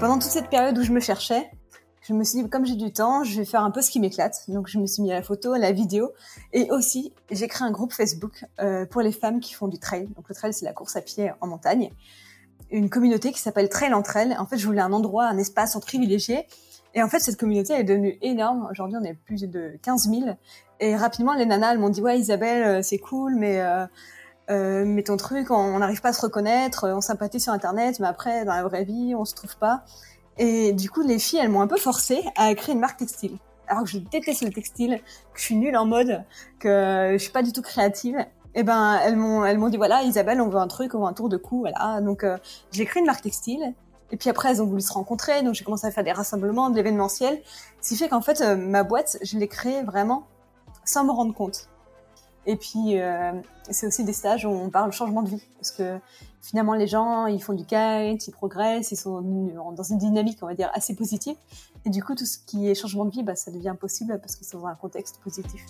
pendant toute cette période où je me cherchais, je me suis dit, comme j'ai du temps, je vais faire un peu ce qui m'éclate. Donc, je me suis mis à la photo, à la vidéo. Et aussi, j'ai créé un groupe Facebook euh, pour les femmes qui font du trail. Donc, le trail, c'est la course à pied en montagne. Une communauté qui s'appelle Trail entre elles. En fait, je voulais un endroit, un espace en privilégié. Et en fait, cette communauté est devenue énorme. Aujourd'hui, on est plus de 15 000. Et rapidement, les nanas, elles m'ont dit, ouais, Isabelle, euh, c'est cool, mais... Euh, euh, mais ton truc, on n'arrive pas à se reconnaître, on sympathise sur Internet, mais après, dans la vraie vie, on se trouve pas. Et du coup, les filles, elles m'ont un peu forcé à créer une marque textile. Alors que je déteste le textile, que je suis nulle en mode, que je suis pas du tout créative. Et eh ben, elles m'ont, elles m'ont dit voilà, Isabelle, on veut un truc, on veut un tour de cou, voilà. Donc, euh, j'ai créé une marque textile. Et puis après, elles ont voulu se rencontrer, donc j'ai commencé à faire des rassemblements, de l'événementiel. Ce qui fait qu'en fait, euh, ma boîte, je l'ai créée vraiment sans me rendre compte. Et puis, euh, c'est aussi des stages où on parle changement de vie. Parce que finalement, les gens, ils font du kite, ils progressent, ils sont dans une dynamique, on va dire, assez positive. Et du coup, tout ce qui est changement de vie, bah, ça devient possible parce que c'est dans un contexte positif.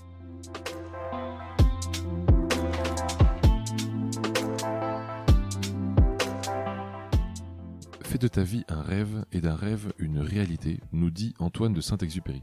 Fais de ta vie un rêve et d'un rêve une réalité, nous dit Antoine de Saint-Exupéry.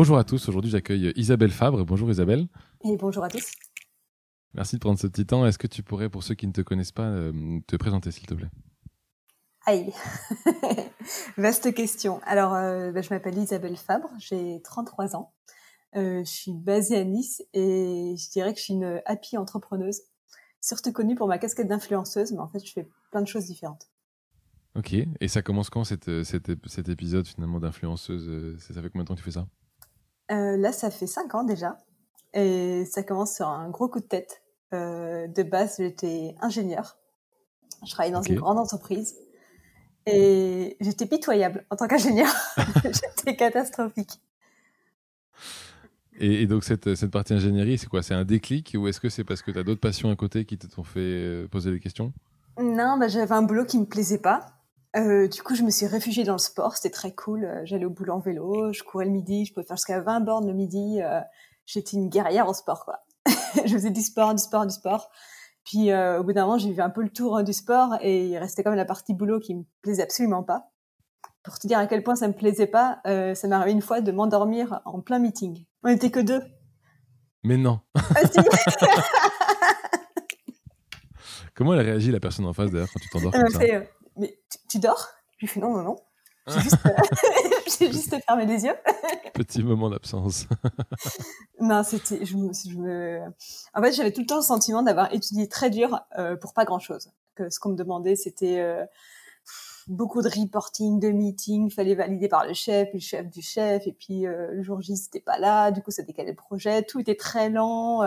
Bonjour à tous, aujourd'hui j'accueille Isabelle Fabre. Bonjour Isabelle. Et bonjour à tous. Merci de prendre ce petit temps. Est-ce que tu pourrais, pour ceux qui ne te connaissent pas, euh, te présenter s'il te plaît? Aïe, vaste question. Alors, euh, bah, je m'appelle Isabelle Fabre, j'ai 33 ans. Euh, je suis basée à Nice et je dirais que je suis une happy entrepreneuse, surtout connue pour ma casquette d'influenceuse, mais en fait, je fais plein de choses différentes. Ok, et ça commence quand cet, cet épisode finalement d'influenceuse? Ça fait combien de temps que tu fais ça? Euh, là, ça fait cinq ans déjà. Et ça commence sur un gros coup de tête. Euh, de base, j'étais ingénieur. Je travaillais dans une grande entreprise. Et j'étais pitoyable en tant qu'ingénieur. j'étais catastrophique. Et, donc, cette, cette partie ingénierie, c'est quoi? C'est un déclic ou est-ce que c'est parce que tu as d'autres passions à côté qui t'ont fait euh, poser des questions? Non, bah, j'avais un boulot qui me plaisait pas. Euh, du coup, je me suis réfugiée dans le sport. C'était très cool. Euh, j'allais au boulot en vélo, je courais le midi, je pouvais faire jusqu'à 20 bornes le midi. Euh, j'étais une guerrière au sport, quoi. je faisais du sport, du sport, du sport. Puis au bout d'un moment, j'ai vu un peu le tour du sport et il restait quand même la partie boulot qui me plaisait absolument pas. Pour te dire à quel point ça me plaisait pas, ça m'est arrivé une fois de m'endormir en plein meeting. On était que deux. Mais non. Ah, Comment elle réagit la personne en face d'ailleurs quand tu t'endors comme ça? Mais tu, dors? Je lui fais non, non, non. J'ai juste, euh, juste, fermé les yeux. Petit moment d'absence. non, c'était, je me, je me, en fait, j'avais tout le temps le sentiment d'avoir étudié très dur euh, pour pas grand chose. Que ce qu'on me demandait, c'était euh, beaucoup de reporting, de meetings, fallait valider par le chef, le chef du chef, et puis le jour J, c'était pas là, du coup, ça décalait le projet, tout était très lent,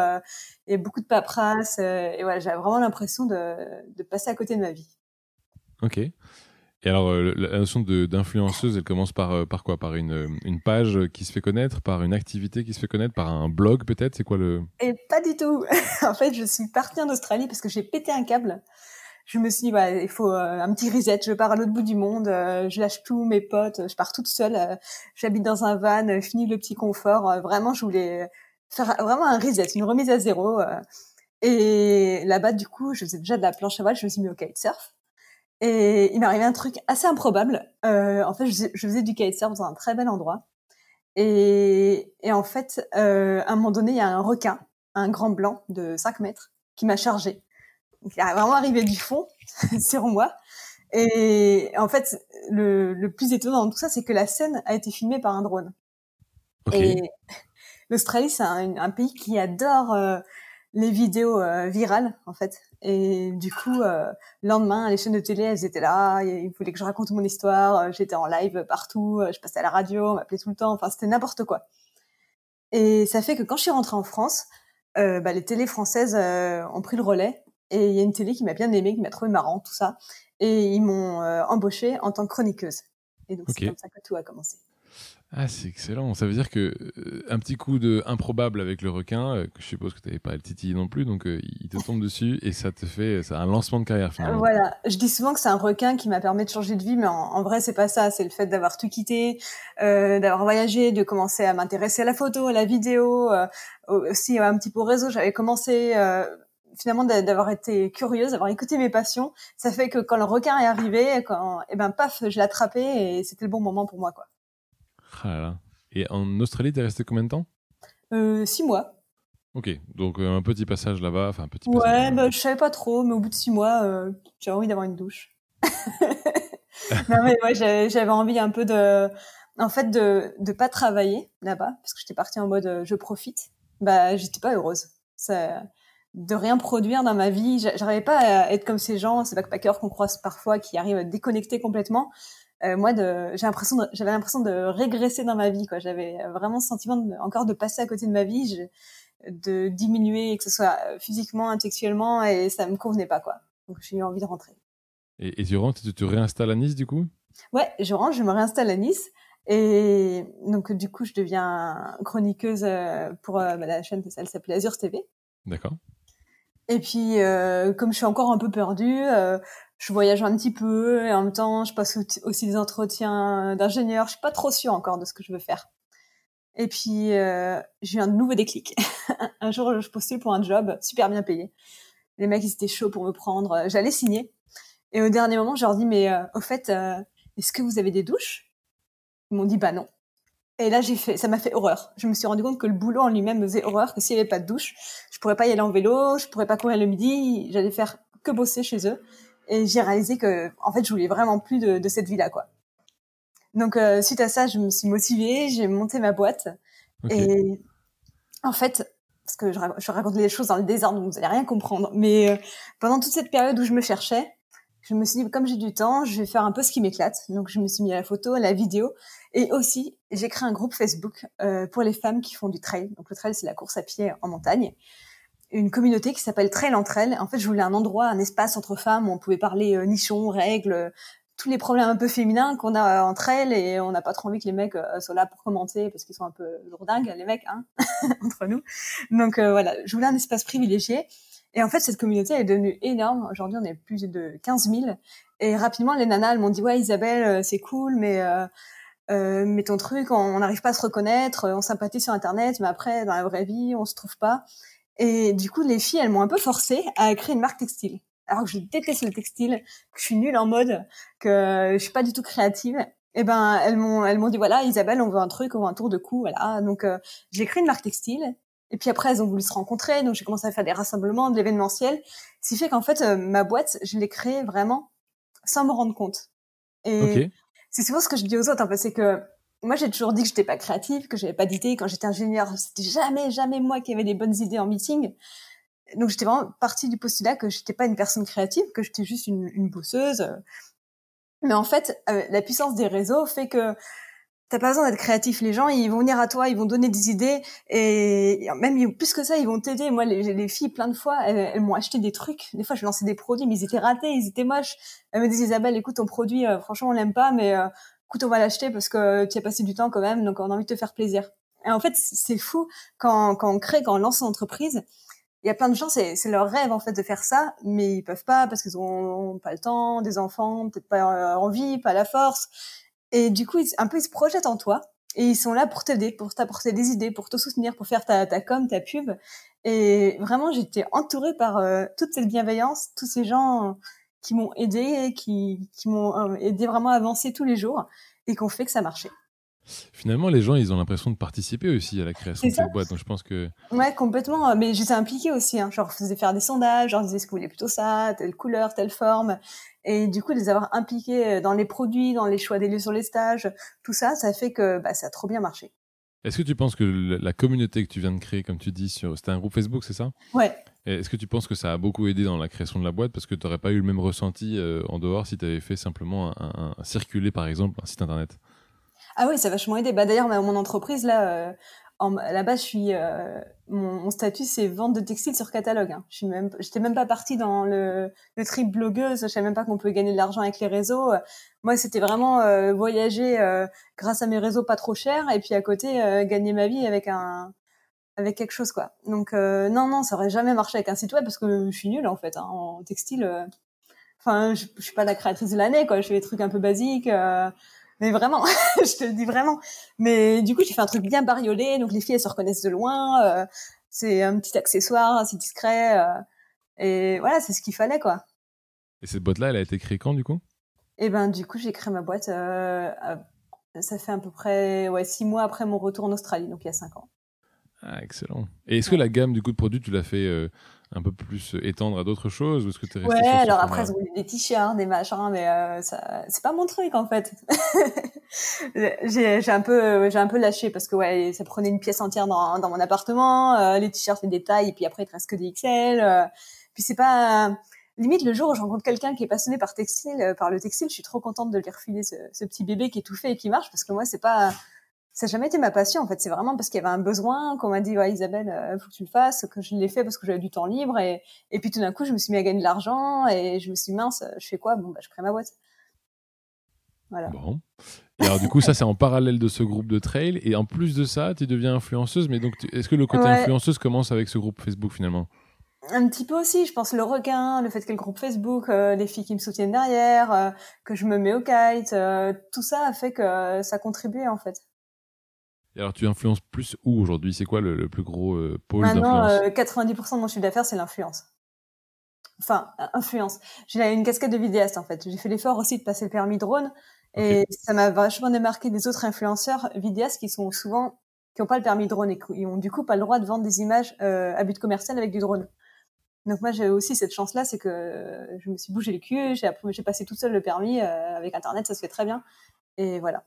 et beaucoup de paperasse, et voilà, j'avais vraiment l'impression de, de passer à côté de ma vie. Ok. Et alors, euh, la notion d'influenceuse, elle commence par, euh, par quoi? Par une, une, page qui se fait connaître, par une activité qui se fait connaître, par un blog peut-être? C'est quoi le... Et pas du tout. en fait, je suis partie en Australie parce que j'ai pété un câble. Je me suis dit, bah, il faut euh, un petit reset. Je pars à l'autre bout du monde. je lâche tous mes potes. Je pars toute seule. J'habite dans un van. Fini le petit confort. vraiment, je voulais faire vraiment un reset, une remise à zéro. et là-bas, du coup, je faisais déjà de la planche à voile. Je me suis mis au kitesurf. Et il m'est arrivé un truc assez improbable. Euh, en fait, je, faisais du kitesurf dans un très bel endroit. Et, et en fait, euh, à un moment donné, il y a un requin, un grand blanc de 5 mètres, qui m'a chargé. il est vraiment arrivé du fond sur moi. Et en fait, le, le plus étonnant dans tout ça, c'est que la scène a été filmée par un drone. Et l'Australie, c'est un, un, pays qui adore euh, les vidéos euh, virales en fait. Et du coup, euh, le lendemain, les chaînes de télé, elles étaient là. Il voulaient que je raconte mon histoire. Euh, j'étais en live partout. Je passais à la radio, on m'appelait tout le temps. Enfin, c'était n'importe quoi. Et ça fait que quand je suis rentrée en France, euh, bah, les télés françaises euh, ont pris le relais. Et il y a une télé qui m'a bien aimé, qui m'a trouvé marrant, tout ça. Et ils m'ont euh, embauchée en tant que chroniqueuse. Et donc, c'est comme ça que tout a commencé. Ah, c'est excellent. Ça veut dire que euh, un petit coup de improbable avec le requin, euh, que je suppose que tu n'avais pas le titiller non plus, donc euh, il te tombe dessus et ça te fait ça un lancement de carrière finalement. Voilà, je dis souvent que c'est un requin qui m'a permis de changer de vie, mais en, vrai c'est pas ça. C'est le fait d'avoir tout quitté, d'avoir voyagé, de commencer à m'intéresser à la photo, à la vidéo, aussi un petit peu au réseau. J'avais commencé finalement d'avoir été curieuse, d'avoir écouté mes passions, ça fait que quand le requin est arrivé, quand, et eh ben paf, je l'ai attrapé et c'était le bon moment pour moi quoi. Ah Et en Australie, t'es resté combien de temps? Euh, Six mois. Ok, donc euh, un petit passage là-bas, enfin un petit. Ouais, passage bah, je savais pas trop, mais au bout de six mois, euh, j'avais envie d'avoir une douche. non mais ouais, j'avais envie un peu de, en fait, de de pas travailler là-bas parce que j'étais partie en mode je profite. Bah, j'étais pas heureuse. Ça, de rien produire dans ma vie. J'arrivais pas à être comme ces gens, ces backpackers qu'on croise parfois, qui arrivent à déconnecter complètement. Euh, moi, j'ai l'impression, j'avais l'impression de régresser dans ma vie. Quoi, j'avais vraiment ce sentiment de, encore de passer à côté de ma vie, je, de diminuer, que ce soit physiquement, intellectuellement, et ça me convenait pas. Quoi. Donc, j'ai eu envie de rentrer. Et, et tu rentres, tu te réinstalles à Nice du coup? Ouais, je rentre, je me réinstalle à Nice. Et donc, du coup, je deviens chroniqueuse euh, pour euh, bah, la chaîne, elle s'appelait Azure TV. D'accord. Et puis, euh, comme je suis encore un peu perdue, euh, je voyage un petit peu et en même temps, je passe aussi des entretiens d'ingénieur. Je suis pas trop sûre encore de ce que je veux faire. Et puis, euh, j'ai eu un nouveau déclic. un jour, je postule pour un job super bien payé. Les mecs, ils étaient chauds pour me prendre. J'allais signer. Et au dernier moment, je leur dis, mais au fait, est-ce que vous avez des douches? Ils m'ont dit, bah non. Et là, j'ai fait, ça m'a fait horreur. Je me suis rendu compte que le boulot en lui-même me faisait horreur, que s'il n'y avait pas de douche, je pourrais pas y aller en vélo, je pourrais pas courir le midi, j'allais faire que bosser chez eux. Et j'ai réalisé que, en fait, je voulais vraiment plus de, de cette vie-là, quoi. Donc, euh, suite à ça, je me suis motivée, j'ai monté ma boîte. Et en fait, parce que je, je raconte les choses dans le désordre, donc vous allez rien comprendre. Mais euh, pendant toute cette période où je me cherchais, je me suis dit, comme j'ai du temps, je vais faire un peu ce qui m'éclate. Donc, je me suis mis à la photo, à la vidéo. Et aussi, j'ai créé un groupe Facebook euh, pour les femmes qui font du trail. Donc, le trail, c'est la course à pied en montagne. Une communauté qui s'appelle Trail entre elles. En fait, je voulais un endroit, un espace entre femmes où on pouvait parler euh, nichons, règles, tous les problèmes un peu féminins qu'on a entre elles. Et on n'a pas trop envie que les mecs euh, soient là pour commenter parce qu'ils sont un peu lourdingues, les mecs, hein, entre nous. Donc, euh, voilà, je voulais un espace privilégié. Et en fait, cette communauté est devenue énorme. Aujourd'hui, on est plus de 15 000. Et rapidement, les nanas, m'ont dit, ouais, Isabelle, euh, c'est cool, mais, euh, euh, mais ton truc, on n'arrive pas à se reconnaître, on sympathise sur Internet, mais après, dans la vraie vie, on se trouve pas. Et du coup, les filles, elles m'ont un peu forcée à créer une marque textile. Alors que je déteste le textile, que je suis nulle en mode, que je suis pas du tout créative. Et eh ben, elles m'ont, elles m'ont dit voilà, Isabelle, on veut un truc, on veut un tour de cou, voilà. Donc, euh, j'ai créé une marque textile et puis après, elles ont voulu se rencontrer, donc j'ai commencé à faire des rassemblements, de l'événementiel. Ce qui fait qu'en fait, euh, ma boîte, je l'ai créée vraiment sans me rendre compte. Et c'est souvent ce que je dis aux autres, en fait, c'est que moi, j'ai toujours dit que j'étais pas créative, que j'avais pas d'idées. Quand j'étais ingénieure, c'était jamais, jamais moi qui avais des bonnes idées en meeting. Donc j'étais vraiment partie du postulat que j'étais pas une personne créative, que j'étais juste une, une bosseuse. Mais en fait, euh, la puissance des réseaux fait que t'as pas besoin d'être créatif. Les gens, ils vont venir à toi, ils vont donner des idées et même plus que ça, ils vont t'aider. Moi, les, les, filles, plein de fois, elles, m'ont acheté des trucs. Des fois, je lançais des produits, mais ils étaient ratés, ils étaient moches. Elles me disaient, Isabelle, écoute, ton produit, euh, franchement, on l'aime pas, mais euh, on va l'acheter parce que tu as passé du temps quand même, donc on a envie de te faire plaisir. Et en fait, c'est fou quand, quand on crée, quand on lance une entreprise. Il y a plein de gens, c'est leur rêve en fait de faire ça, mais ils peuvent pas parce qu'ils ont pas le temps, des enfants, peut-être pas envie, pas la force. Et du coup, un peu, ils se projettent en toi et ils sont là pour t'aider, pour t'apporter des idées, pour te soutenir, pour faire ta, ta com, ta pub. Et vraiment, j'étais entourée par euh, toute cette bienveillance, tous ces gens qui m'ont aidé, qui, qui m'ont euh, aidé vraiment à avancer tous les jours et qui ont fait que ça marchait. Finalement, les gens, ils ont l'impression de participer aussi à la création de cette boîte. Donc, je pense que. Ouais, complètement. Mais j'étais impliquée aussi. Hein. Genre, je faisais faire des sondages, genre, je disais ce que vous voulez plutôt ça, telle couleur, telle forme? Et du coup, les avoir impliqués euh, dans les produits, dans les choix des lieux sur les stages, tout ça, ça fait que bah, ça a trop bien marché. Est-ce que tu penses que la communauté que tu viens de créer, comme tu dis, sur... c'était un groupe Facebook, c'est ça? Ouais. Est-ce que tu penses que ça a beaucoup aidé dans la création de la boîte? Parce que tu n'aurais pas eu le même ressenti euh, en dehors si tu avais fait simplement un, circuler, par exemple, un site internet? Ah oui, ça a vachement aidé. Bah, D'ailleurs, mon entreprise, là, euh, en, suis, euh, mon, statut, c'est vente de textiles sur catalogue. Hein. Je suis même, j'étais même pas partie dans le, le trip blogueuse. Je savais même pas qu'on pouvait gagner de l'argent avec les réseaux. Moi, c'était vraiment euh, voyager euh, grâce à mes réseaux pas trop chers et puis à côté gagner ma vie avec un, avec quelque chose quoi. Donc non, non, ça aurait jamais marché avec un site web parce que je suis nulle en fait hein, en textile. Enfin, je, je, suis pas la créatrice de l'année quoi. Je fais des trucs un peu basiques mais vraiment, je te le dis vraiment. Mais du coup, j'ai fait un truc bien bariolé, donc les filles elles se reconnaissent de loin. Euh, c'est un petit accessoire assez discret, euh, et voilà, c'est ce qu'il fallait quoi. Et cette boîte-là, elle a été créée quand du coup? Eh ben, du coup, j'ai créé ma boîte. Euh, ça fait à peu près ouais six mois après mon retour en Australie, donc il y a cinq ans. Ah, excellent. Et est-ce que la gamme du coup de produits, tu l'as fait un peu plus euh, étendre à d'autres choses ou est-ce que tu es resté Ouais, alors après, des t-shirts, des machins, mais euh, ça, c'est pas mon truc en fait. j'ai, j'ai un peu, j'ai un peu lâché parce que ouais, ça prenait une pièce entière dans, dans mon appartement. Euh, les t-shirts, les détails, et puis après, il te reste que des XL. Euh, puis c'est pas limite le jour où je rencontre quelqu'un qui est passionné par textile, par le textile, je suis trop contente de lui refiler ce, ce petit bébé qui est tout fait et qui marche parce que moi, c'est pas ça n'a jamais été ma passion en fait. C'est vraiment parce qu'il y avait un besoin qu'on m'a dit ouais, Isabelle, euh, faut que tu le fasses, que je l'ai fait parce que j'avais du temps libre et, et puis tout d'un coup je me suis mis à gagner de l'argent et je me suis dit, mince, je fais quoi? Bon bah je crée ma boîte. Voilà. Bon. Et alors du coup ça c'est en parallèle de ce groupe de trail et en plus de ça tu deviens influenceuse. Mais donc est-ce que le côté influenceuse commence avec ce groupe Facebook finalement? Un petit peu aussi, je pense le requin, le fait que le groupe Facebook, euh, les filles qui me soutiennent derrière, euh, que je me mets au kite, euh, tout ça a fait que ça contribuait en fait. Et alors, tu influences plus où aujourd'hui? C'est quoi le, plus gros euh, pôle Maintenant, 90% euh, de mon chiffre d'affaires, c'est l'influence. Enfin, influence. J'ai une casquette de vidéaste, en fait. J'ai fait l'effort aussi de passer le permis drone. Et ça m'a vachement démarqué des autres influenceurs vidéastes qui sont souvent qui n'ont pas le permis drone et qui ont du coup pas le droit de vendre des images euh, à but commercial avec du drone. Donc moi j'ai aussi cette chance-là, c'est que je me suis bougé le cul, j'ai passé toute seule le permis avec Internet, ça se fait très bien. Et voilà.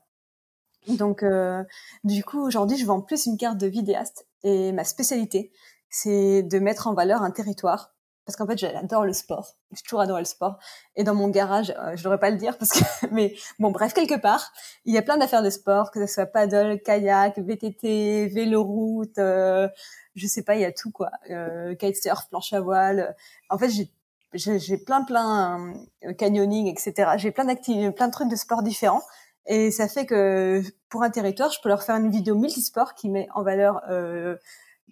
Donc, euh, du coup, aujourd'hui, je vends plus une carte de vidéaste et ma spécialité, c'est de mettre en valeur un territoire. Parce qu'en fait, j'adore le sport. J'ai toujours adoré le sport. Et dans mon garage, euh, je devrais pas le dire parce que, mais bon, bref, quelque part, il y a plein d'affaires de sport, que ce soit paddle, kayak, VTT, vélo route, euh, je sais pas, il y a tout quoi. Euh, kitesurf, planche à voile. En fait, j'ai j'ai plein plein euh, canyoning, etc. J'ai plein d'activités, plein de trucs de sport différents et ça fait que pour un territoire, je peux leur faire une vidéo multisport qui met en valeur euh,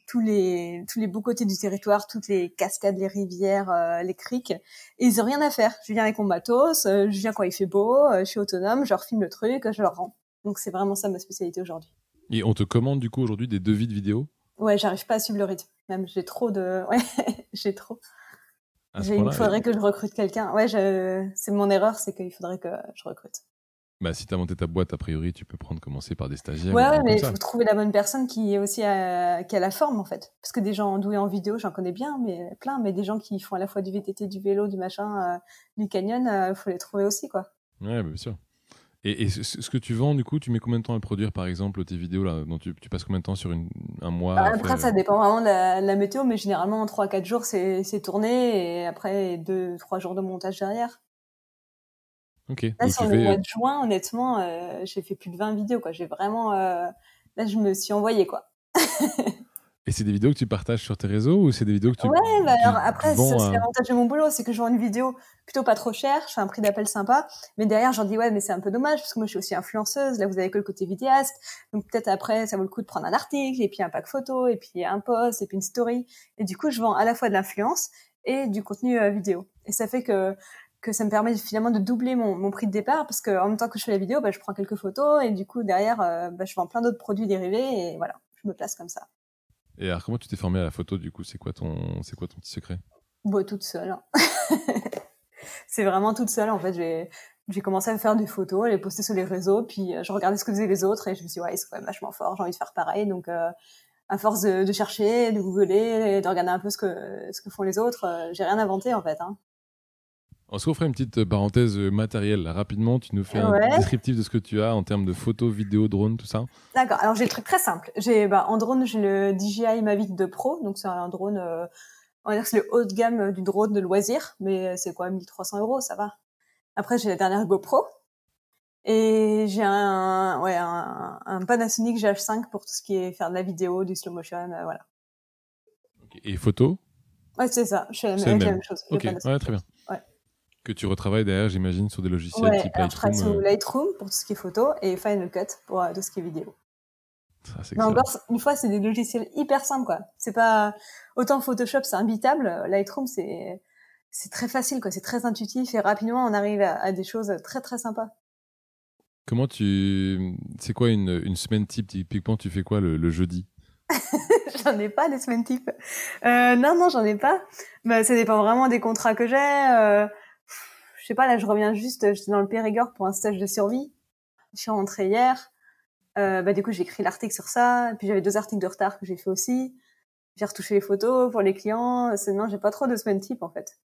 tous les tous les beaux côtés du territoire, toutes les cascades, les rivières, euh, les criques. Et ils ont rien à faire. Je viens avec mon matos, euh, je viens quand il fait beau, euh, je suis autonome, je leur filme le truc, je leur rends. Donc c'est vraiment ça ma spécialité aujourd'hui. Et on te commande du coup aujourd'hui des devis de vidéos? Ouais, j'arrive pas à suivre le rythme. Même j'ai trop de, ouais, j'ai trop. Il faudrait que je recrute quelqu'un. Ouais, je... c'est mon erreur, c'est qu'il faudrait que je recrute. Bah, si tu as monté ta boîte, a priori, tu peux prendre commencer par des stagiaires. Ouais, mais il faut trouver la bonne personne qui est aussi à, qui a la forme, en fait. Parce que des gens doués en vidéo, j'en connais bien, mais plein, mais des gens qui font à la fois du VTT, du vélo, du machin, euh, du canyon, il euh, faut les trouver aussi, quoi. Ouais, bah, bien sûr. Et, ce que tu vends, du coup, tu mets combien de temps à produire, par exemple, tes vidéos là dont tu, passes combien de temps sur une, un mois bah, Après, ça dépend vraiment de la, météo, mais généralement, en 3-4 jours, c'est tourné, et après, 2-3 jours de montage derrière. Là, sur le mois de juin, honnêtement, euh, j'ai fait plus de 20 vidéos, quoi. J'ai vraiment, euh... là, je me suis envoyée, quoi. Et c'est des vidéos que tu partages sur tes réseaux ou c'est des vidéos que tu Ouais, bah alors après, c'est l'avantage de mon boulot, c'est que je vends une vidéo plutôt pas trop chère, je fais un prix d'appel sympa, mais derrière, j'en dis ouais, mais c'est un peu dommage parce que moi, je suis aussi influenceuse. Là, vous avez que le côté vidéaste, donc peut-être après, ça vaut le coup de prendre un article et puis un pack photo et puis un post et puis une story. Et du coup, je vends à la fois de l'influence et du contenu euh, vidéo. Et ça fait que que ça me permet finalement de doubler mon, mon prix de départ parce que en même temps que je fais la vidéo, bah, je prends quelques photos et du coup derrière, euh, bah, je vends plein d'autres produits dérivés et voilà, je me place comme ça. Et alors comment tu t'es formée à la photo du coup? C'est quoi ton c'est quoi ton petit secret? Bon, toute seule. Hein. c'est vraiment toute seule en fait. J'ai j'ai commencé à faire des photos, à les poster sur les réseaux, puis euh, je regardais ce que faisaient les autres et je me suis dit ouais c'est quand même vachement fort, j'ai envie de faire pareil donc. Euh, à force de, de, chercher, de googler, de regarder un peu ce que ce que font les autres, j'ai rien inventé en fait. Hein. On se refait une petite euh, parenthèse euh, matérielle. rapidement, tu nous fais un descriptif de ce que tu as en termes de photos, vidéos, drones, tout ça? D'accord. Alors j'ai le truc très simple. J'ai bah, en drone, j'ai le DJI Mavic 2 Pro, donc c'est un drone. Euh, on va dire que c'est le haut de gamme du drone de loisir, mais c'est quoi 1300 euros, ça va. Après j'ai la dernière GoPro. Et j'ai un, ouais, un, un, Panasonic GH5 pour tout ce qui est faire de la vidéo, du slow motion, euh, voilà. Et photo? Ouais, c'est ça. Je fais la, même. chose. Ok, ouais, très bien. Que tu retravailles derrière, j'imagine, sur des logiciels ouais, type Lightroom. Je travaille sur Lightroom pour tout ce qui est photo et Final Cut pour tout ce qui est vidéo. Mais encore, une fois, c'est des logiciels hyper simples, quoi. C'est pas autant Photoshop, c'est imbitable. Lightroom, c'est c'est très facile, quoi. C'est très intuitif et rapidement, on arrive à, des choses très très sympas. Comment tu, c'est quoi une, une semaine type? Typiquement Tu fais quoi le, le jeudi? J'en ai pas des semaines type. Euh, non, non, j'en ai pas. Bah, ça dépend vraiment des contrats que j'ai. Euh, je sais pas, là, je reviens juste. J'étais dans le Périgord pour un stage de survie. Je suis rentrée hier. Euh, bah, du coup, j'ai écrit l'article sur ça. Puis j'avais deux articles de retard que j'ai fait aussi. J'ai retouché les photos pour les clients. Non, j'ai pas trop de semaine type en fait.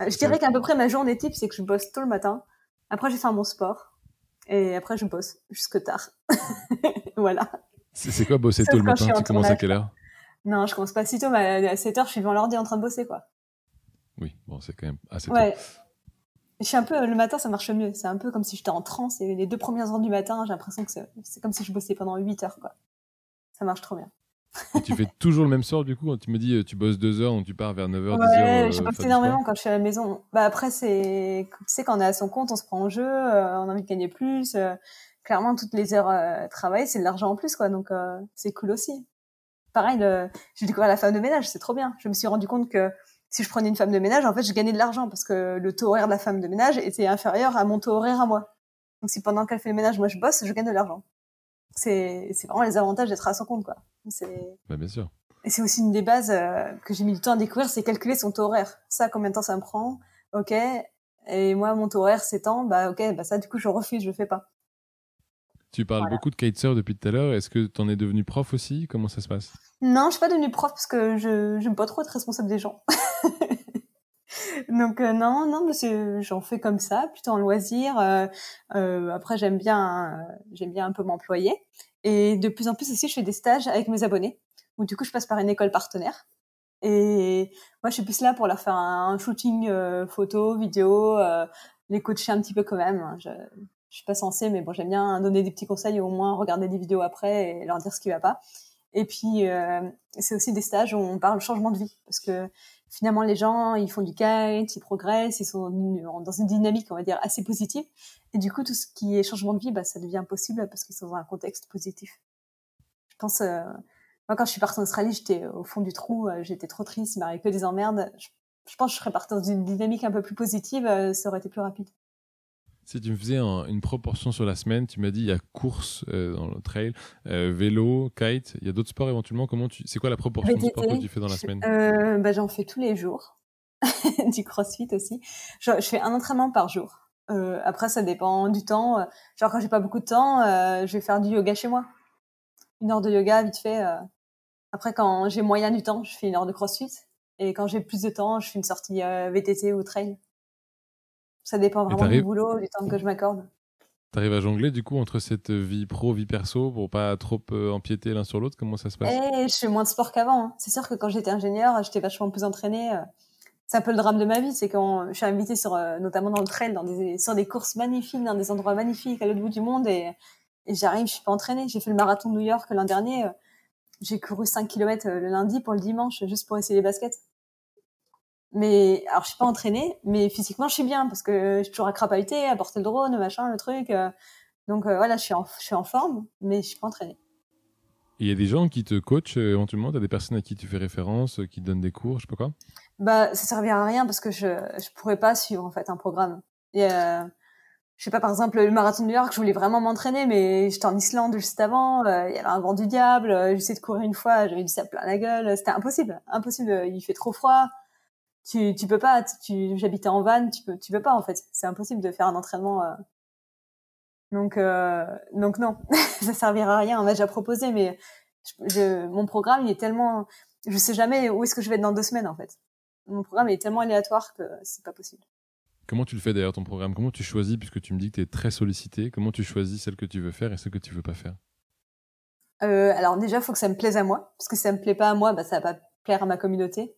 Euh, je dirais qu'à peu près ma journée type, c'est que je bosse tôt le matin. Après, je vais faire mon sport. Et après, je bosse jusque tard. voilà. C'est quoi bosser tôt le matin? Tu commences à quelle heure? Non, je commence pas si tôt, mais à 7 heures, je suis devant l'ordi en train de bosser, quoi. Oui, bon, c'est quand même assez ouais. tôt. Je suis un peu, le matin, ça marche mieux. C'est un peu comme si j'étais en transe et les deux premières heures du matin, j'ai l'impression que c'est comme si je bossais pendant 8 heures, quoi. Ça marche trop bien tu fais toujours le même sort du coup Tu me dis, euh, tu bosses deux heures, donc tu pars vers 9h, ouais, 10h. je bosse énormément quand je suis à la maison. Bah après, c'est, tu sais, quand on est à son compte, on se prend en jeu, euh, on a envie de gagner plus. Euh, clairement, toutes les heures euh, travaillées, c'est de l'argent en plus, quoi. Donc, c'est cool aussi. Pareil, j'ai découvert la femme de ménage, c'est trop bien. Je me suis rendu compte que si je prenais une femme de ménage, en fait, je gagnais de l'argent parce que le taux horaire de la femme de ménage était inférieur à mon taux horaire à moi. Donc, si pendant qu'elle fait le ménage, moi je bosse, je gagne de l'argent. C'est, c'est vraiment les avantages d'être à son compte, quoi. C'est... Bah, bien sûr. Et c'est aussi une des bases euh, que j'ai mis du temps à découvrir, c'est calculer son taux horaire. Ça, combien de temps ça me prend? Ok. Et moi, mon taux horaire, c'est temps. Bah ok, bah ça, du coup, je refuse, je le fais pas. Tu parles beaucoup de kitesurf depuis tout à l'heure. Est-ce que tu en es devenu prof aussi? Comment ça se passe? Non, je suis pas devenue prof parce que je n'aime pas trop être responsable des gens. Donc euh, non, non, j'en fais comme ça, plutôt en loisir. Euh, euh, après, j'aime bien, j'aime bien un peu m'employer. Et de plus en plus aussi, je fais des stages avec mes abonnés. Où du coup, je passe par une école partenaire. Et moi, je suis plus là pour leur faire un, shooting photo, vidéo, les coacher un petit peu quand même. Je, je suis pas censée, mais bon, j'aime bien donner des petits conseils, au moins regarder des vidéos après et leur dire ce qui va pas. Et puis, c'est aussi des stages où on parle changement de vie, parce que finalement les gens ils font du kite, ils progressent, ils sont dans une dynamique on va dire assez positive et du coup tout ce qui est changement de vie bah ça devient possible parce qu'ils sont dans un contexte positif. Je pense euh, moi quand je suis partie en Australie j'étais au fond du trou, euh, j'étais trop triste, il m'arrivait que des emmerdes. Je, je, pense que je serais partie dans une dynamique un peu plus positive, euh, ça aurait été plus rapide. Si tu me faisais une proportion sur la semaine, tu m'as dit il y a course euh, dans le trail, euh, vélo, kite. Il y a d'autres sports éventuellement. Comment tu, c'est quoi la proportion de sport que tu fais dans la semaine? euh, bah, j'en fais tous les jours. du CrossFit aussi. Je, fais un entraînement par jour. après, ça dépend du temps. Genre quand j'ai pas beaucoup de temps, je vais faire du yoga chez moi. Une heure de yoga vite fait. Après, quand j'ai moyen du temps, je fais une heure de CrossFit. Et quand j'ai plus de temps, je fais une sortie VTT ou trail. Ça dépend vraiment du boulot, du temps que je m'accorde. T'arrives à jongler du coup entre cette vie pro, vie perso pour pas trop euh, empiéter l'un sur l'autre? Comment ça se passe? Eh, Je fais moins de sport qu'avant. Hein. C'est sûr que quand j'étais ingénieur, j'étais vachement plus entraînée. Euh. C'est un peu le drame de ma vie, c'est quand je suis invitée sur, euh, notamment dans le trail, dans des, sur des courses magnifiques, dans des endroits magnifiques à l'autre bout du monde et, et j'arrive, je suis pas entraînée. J'ai fait le marathon de New York l'an dernier. J'ai couru 5 km le lundi pour le dimanche juste pour essayer les baskets. Mais alors, je suis pas entraînée, mais physiquement, je suis bien parce que je suis toujours à crapahuter, à porter le drone, machin, le truc. Euh. donc euh, voilà, je suis, en, je suis en forme, mais je suis pas entraînée. Il y a des gens qui te coachent euh, éventuellement? Tu as des personnes à qui tu fais référence, qui te donnent des cours, je sais pas quoi? Bah, ça servira à rien parce que je je pourrais pas suivre en fait un programme. Et je sais pas, par exemple, le marathon de New York, je voulais vraiment m'entraîner, mais j'étais en Islande juste avant, il y avait un vent du diable, j'essayais de courir une fois, j'avais du sable plein la gueule, c'était impossible, impossible, il fait trop froid tu tu peux pas tu j'habitais en van tu peux tu peux pas en fait. C'est impossible de faire un entraînement euh. donc euh, donc non ça servira à rien. On m'a déjà proposé mais je, mon programme il est tellement je sais jamais où est-ce que je vais être dans deux semaines en fait. Mon programme est tellement aléatoire que c'est pas possible. Comment tu le fais d'ailleurs ton programme? Comment tu choisis, puisque tu me dis que tu es très sollicité, comment tu choisis celle que tu veux faire et celle que tu veux pas faire? Euh, Alors déjà, il faut que ça me plaise à moi, parce que si ça me plaît pas à moi, bah, ça va pas plaire à ma communauté.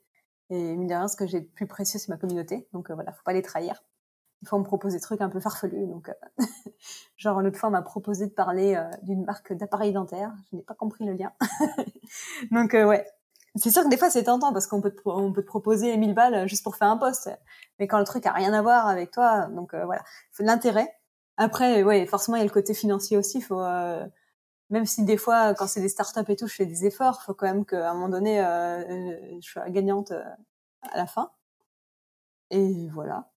Et mine de rien, ce que j'ai de plus précieux, c'est ma communauté. Donc euh, voilà, faut pas les trahir. Des fois, on me propose des trucs un peu farfelus. Donc, euh, genre, l'autre fois, on m'a proposé de parler euh, d'une marque d'appareils dentaires. Je n'ai pas compris le lien. donc, euh, ouais. C'est sûr que des fois, c'est tentant parce qu'on peut, te, on peut te proposer 1000 balles juste pour faire un poste. Mais quand le truc a rien à voir avec toi, donc voilà, faut de l'intérêt. Après, ouais, forcément, il y a le côté financier aussi. Faut, même si des fois, quand c'est des startups et tout, je fais des efforts, faut quand même qu'à un moment donné, je sois gagnante à la fin. Et voilà.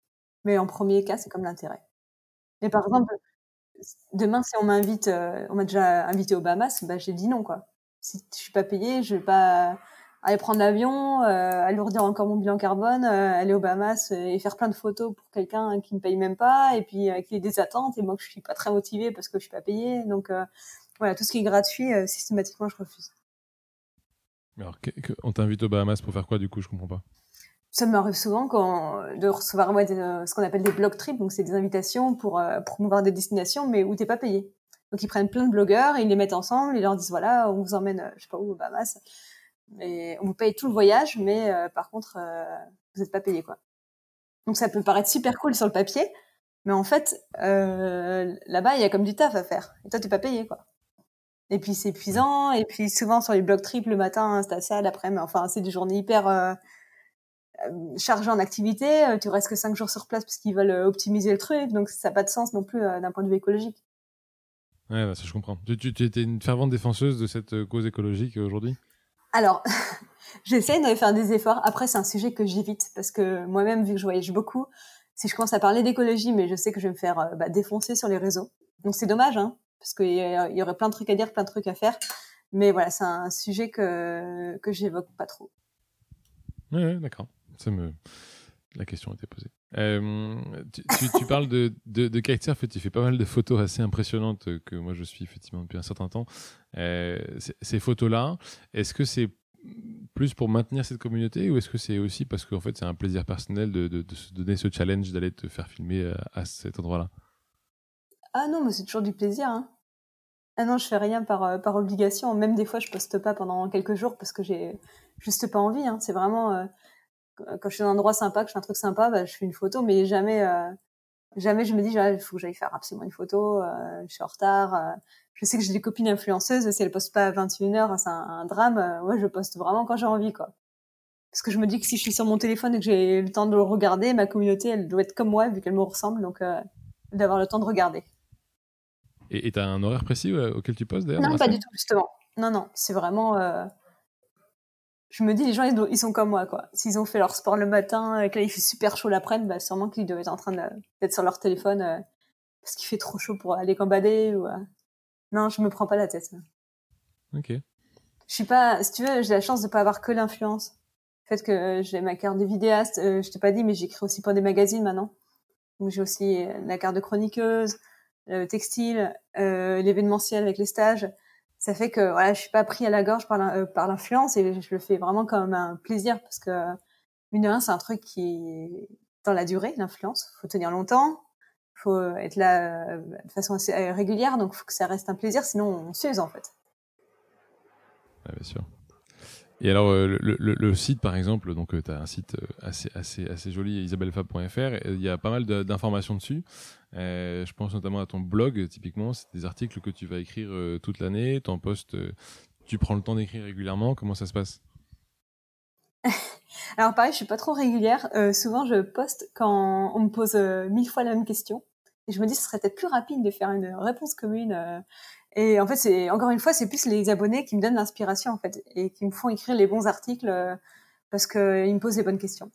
Mais en premier cas, c'est comme l'intérêt. Mais par exemple, demain, si on m'invite, euh, on m'a déjà invité au Bahamas, bah, j'ai dit non, quoi. Si je suis pas payée, je vais pas aller prendre l'avion, euh, alourdir encore mon bilan carbone, euh, aller au Bahamas et faire plein de photos pour quelqu'un qui me paye même pas, et puis avec les des attentes, et moi que je suis pas très motivée parce que je suis pas payée. Donc voilà, tout ce qui est gratuit, systématiquement, je refuse. Alors, on t'invite au Bahamas pour faire quoi du coup? Je comprends pas ça m'arrive souvent quand, de recevoir euh, ce qu'on appelle des blog trips, donc c'est des invitations pour euh, promouvoir des destinations, mais où t'es pas payé. Donc ils prennent plein de blogueurs, ils les mettent ensemble, ils leur disent voilà, on vous emmène, euh, je sais pas où, au Bahamas, et on vous paye tout le voyage, mais par contre vous n'êtes pas payé quoi. Donc ça peut paraître super cool sur le papier, mais en fait là-bas il y a comme du taf à faire, et toi t'es pas payé quoi. Et puis c'est épuisant, et puis souvent sur les blog trips le matin c'est ça, l'après-midi, enfin c'est des journées hyper euh, chargé en activité, euh, tu restes que cinq jours sur place parce qu'ils veulent euh, optimiser le truc, donc ça n'a pas de sens non plus d'un point de vue écologique. Ouais, bah, ça je comprends. Tu, tu, étais une fervente défenseuse de cette cause écologique aujourd'hui? Alors, j'essaie de faire des efforts. Après, c'est un sujet que j'évite parce que moi-même, vu que je voyage beaucoup, si je commence à parler d'écologie, mais je sais que je vais me faire bah, défoncer sur les réseaux. Donc c'est dommage, hein, parce qu'il y, aurait plein de trucs à dire, plein de trucs à faire. Mais voilà, c'est un sujet que, que j'évoque pas trop. Ouais, d'accord. Me... La question a été posée. Euh, tu, parles de, de, de kitesurf, tu fais pas mal de photos assez impressionnantes que moi je suis effectivement depuis un certain temps. Euh, ces photos-là, est-ce que c'est plus pour maintenir cette communauté ou est-ce que c'est aussi parce qu'en fait c'est un plaisir personnel de, de, se donner ce challenge d'aller te faire filmer à, cet endroit-là? Ah non, mais c'est toujours du plaisir. Hein. Ah non, je fais rien par, euh, par obligation. Même des fois, je poste pas pendant quelques jours parce que j'ai juste pas envie. Hein. C'est vraiment quand je suis dans un endroit sympa, que je fais un truc sympa, bah, je fais une photo, mais jamais, euh, jamais je me dis, il faut que j'aille faire absolument une photo, euh, je suis en retard. Euh. je sais que j'ai des copines influenceuses, si elles postent pas à 21h, c'est un, drame. moi, je poste vraiment quand j'ai envie, quoi. Parce que je me dis que si je suis sur mon téléphone et que j'ai le temps de le regarder, ma communauté, elle doit être comme moi, vu qu'elle me ressemble, donc d'avoir le temps de regarder. Et tu as un horaire précis auquel tu postes d'ailleurs Non, pas du tout, justement. Non, non, c'est vraiment je me dis, les gens, ils, sont comme moi, quoi. S'ils ont fait leur sport le matin et que là, il fait super chaud l'après-midi, bah, sûrement qu'ils doivent être en train d'être sur leur téléphone euh, parce qu'il fait trop chaud pour aller cambader ou, euh. Non, je me prends pas la tête. Ok. Je suis pas, si tu veux, j'ai la chance de pas avoir que l'influence. Le fait que euh, j'ai ma carte de vidéaste, je t'ai pas dit, mais j'écris aussi pour des magazines maintenant. Donc j'ai aussi la carte de chroniqueuse, le textile, l'événementiel avec les stages ça fait que voilà, je suis pas pris à la gorge par euh, l'influence et je le fais vraiment comme un plaisir parce que mine de rien, c'est un truc qui est dans la durée, l'influence. Faut tenir longtemps, faut être là euh, de façon assez euh, régulière, donc faut que ça reste un plaisir, sinon on s'use en fait. bien sûr. Et alors, le, le, site, par exemple, donc tu as un site assez, assez, assez joli, isabellefab.fr, il y a pas mal d'informations dessus. Euh, je pense notamment à ton blog, typiquement, c'est des articles que tu vas écrire euh, toute l'année, poste, euh, tu prends le temps d'écrire régulièrement, comment ça se passe? Alors pareil, je suis pas trop régulière. souvent, je poste quand on me pose mille fois la même question. Et je me dis, ce serait peut-être plus rapide de faire une réponse commune. Et en fait, c'est encore une fois, c'est plus les abonnés qui me donnent l'inspiration en fait et qui me font écrire les bons articles parce qu'ils me posent les bonnes questions.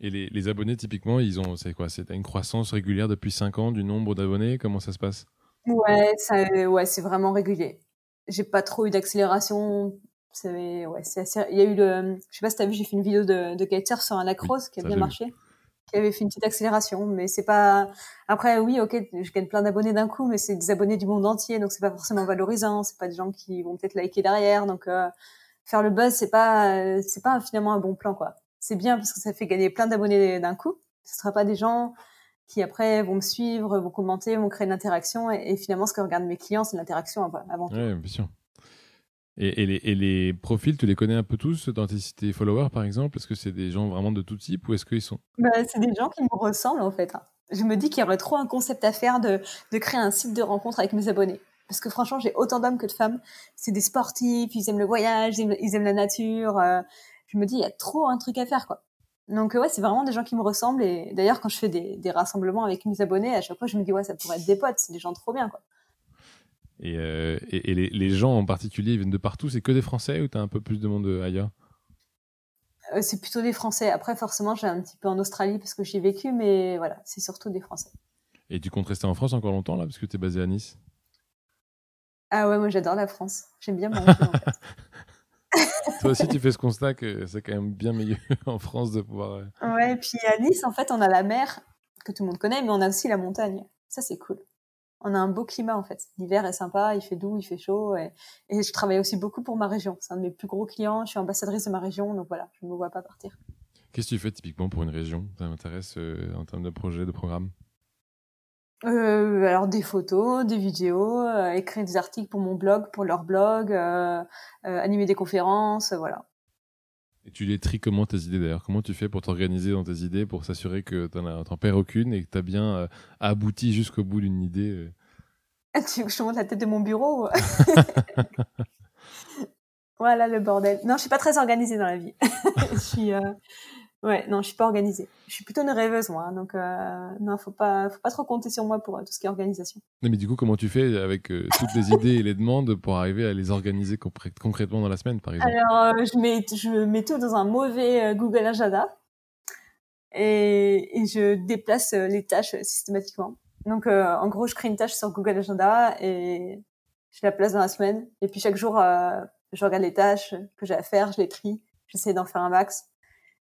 Et les, les, abonnés, typiquement, ils ont, c'est quoi? C'est une croissance régulière depuis 5 ans du nombre d'abonnés? Comment ça se passe? Ouais, ça, ouais, c'est vraiment régulier. J'ai pas trop eu d'accélération. Ouais, c'est assez... Il y a eu le, je sais pas si t'as vu, j'ai fait une vidéo de, de sur un lacrosse qui a bien marché, qui avait fait une petite accélération, mais c'est pas. Après, oui, ok, je gagne plein d'abonnés d'un coup, mais c'est des abonnés du monde entier, donc c'est pas forcément valorisant. C'est pas des gens qui vont peut-être liker derrière, donc euh, faire le buzz, c'est pas, c'est pas finalement un bon plan, quoi c'est bien parce que ça fait gagner plein d'abonnés d'un coup. Ce sera pas des gens qui après vont me suivre, vont commenter, vont créer une interaction. Et, finalement, ce que regardent mes clients, c'est l'interaction avant tout. Oui, bien sûr. Et, les, profils, tu les connais un peu tous dans tes, followers, par exemple? Est-ce que c'est des gens vraiment de tout type ou est-ce qu'ils sont? Bah, C'est des gens qui me ressemblent, en fait. Hein. Je me dis qu'il y aurait trop un concept à faire de, créer un site de rencontre avec mes abonnés. Parce que franchement, j'ai autant d'hommes que de femmes. C'est des sportifs, ils aiment le voyage, ils aiment, la nature. Euh. je me dis, il y a trop un truc à faire, quoi. Donc ouais, c'est vraiment des gens qui me ressemblent. Et d'ailleurs, quand je fais des, des, rassemblements avec mes abonnés, à chaque fois, je me dis, ouais, ça pourrait être des potes, c'est des gens trop bien, quoi. Et, euh, et, les, gens en particulier ils viennent de partout. C'est que des Français ou tu as un peu plus de monde euh, ailleurs? Euh, C'est plutôt des Français. Après, forcément, j'ai un petit peu en Australie parce que j'y ai vécu, mais voilà, c'est surtout des Français. Et tu comptes rester en France encore longtemps là parce que tu es basé à Nice? Ah ouais, moi j'adore la France. J'aime bien manger en fait. Toi aussi, tu fais ce constat que c'est quand même bien meilleur en France de pouvoir. Ouais, et puis à Nice, en fait, on a la mer que tout le monde connaît, mais on a aussi la montagne. Ça, c'est cool on a un beau climat en fait. L'hiver est sympa, il fait doux, il fait chaud. Et, je travaille aussi beaucoup pour ma région. C'est un de mes plus gros clients. Je suis ambassadrice de ma région, donc voilà, je ne me vois pas partir. Qu'est-ce que tu fais typiquement pour une région? Ça m'intéresse euh, en termes de projet, de programme euh, alors des photos, des vidéos, euh, écrire des articles pour mon blog, pour leur blog, animer des conférences, voilà. Et tu les tries comment tes idées d'ailleurs Comment tu fais pour t'organiser dans tes idées pour s'assurer que tu n'en perds aucune et que tu as bien euh, abouti jusqu'au bout d'une idée euh? ah, Tu veux que je te montre la tête de mon bureau Voilà le bordel. Non, je suis pas très organisée dans la vie. je suis, euh, Ouais, non, je suis pas organisée. Je suis plutôt une rêveuse, moi. Hein, donc, euh, non, faut pas, faut pas trop compter sur moi pour euh, tout ce qui est organisation. Non, mais du coup, comment tu fais avec euh, toutes les idées et les demandes pour arriver à les organiser concrètement dans la semaine, par exemple? Alors, je mets, je mets tout dans un mauvais Google Agenda et, et je déplace les tâches systématiquement. Donc, en gros, je crée une tâche sur Google Agenda et je la place dans la semaine. Et puis chaque jour, je regarde les tâches que j'ai à faire, je les trie, j'essaie d'en faire un max.